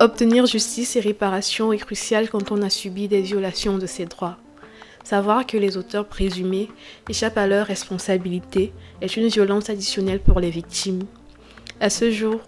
Obtenir justice et réparation est crucial quand on a subi des violations de ses droits. Savoir que les auteurs présumés échappent à leurs responsabilités est une violence additionnelle pour les victimes. À ce jour,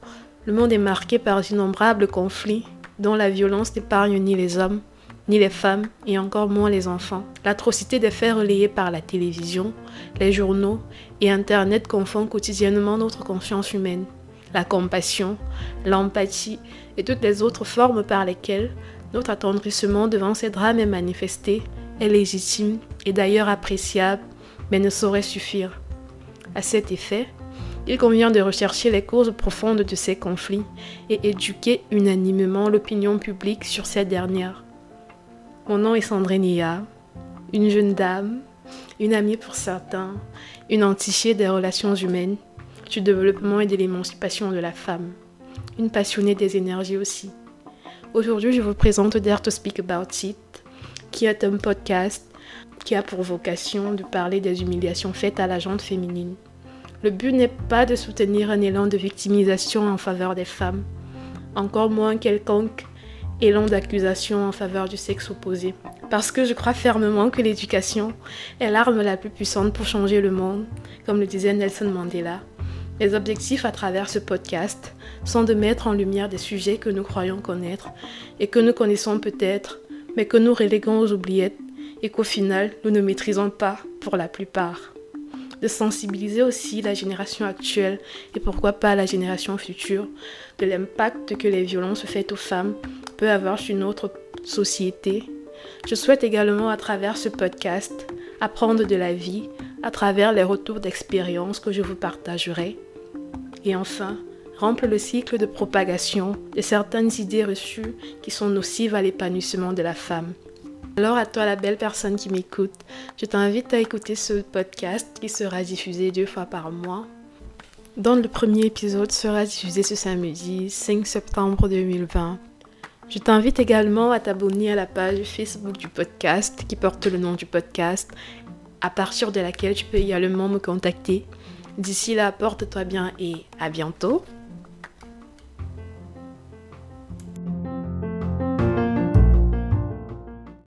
le monde est marqué par d'innombrables conflits dont la violence n'épargne ni les hommes, ni les femmes et encore moins les enfants. L'atrocité des faits relayés par la télévision, les journaux et Internet confond quotidiennement notre conscience humaine. La compassion, l'empathie et toutes les autres formes par lesquelles notre attendrissement devant ces drames est manifesté est légitime et d'ailleurs appréciable, mais ne saurait suffire. À cet effet, il convient de rechercher les causes profondes de ces conflits et éduquer unanimement l'opinion publique sur ces dernières. Mon nom est Sandrine Nia, une jeune dame, une amie pour certains, une entichée des relations humaines, du développement et de l'émancipation de la femme, une passionnée des énergies aussi. Aujourd'hui, je vous présente Dare to Speak About It, qui est un podcast qui a pour vocation de parler des humiliations faites à la gente féminine. Le but n'est pas de soutenir un élan de victimisation en faveur des femmes, encore moins quelconque élan d'accusation en faveur du sexe opposé. Parce que je crois fermement que l'éducation est l'arme la plus puissante pour changer le monde, comme le disait Nelson Mandela. Les objectifs à travers ce podcast sont de mettre en lumière des sujets que nous croyons connaître et que nous connaissons peut-être, mais que nous reléguons aux oubliettes et qu'au final nous ne maîtrisons pas pour la plupart. De sensibiliser aussi la génération actuelle et pourquoi pas la génération future de l'impact que les violences faites aux femmes peuvent avoir sur notre société. Je souhaite également à travers ce podcast apprendre de la vie à travers les retours d'expérience que je vous partagerai et enfin, remplir le cycle de propagation de certaines idées reçues qui sont nocives à l'épanouissement de la femme. Alors à toi la belle personne qui m'écoute, je t'invite à écouter ce podcast qui sera diffusé deux fois par mois. Dans le premier épisode sera diffusé ce samedi 5 septembre 2020. Je t'invite également à t'abonner à la page Facebook du podcast qui porte le nom du podcast, à partir de laquelle tu peux également me contacter D'ici là, porte-toi bien et à bientôt.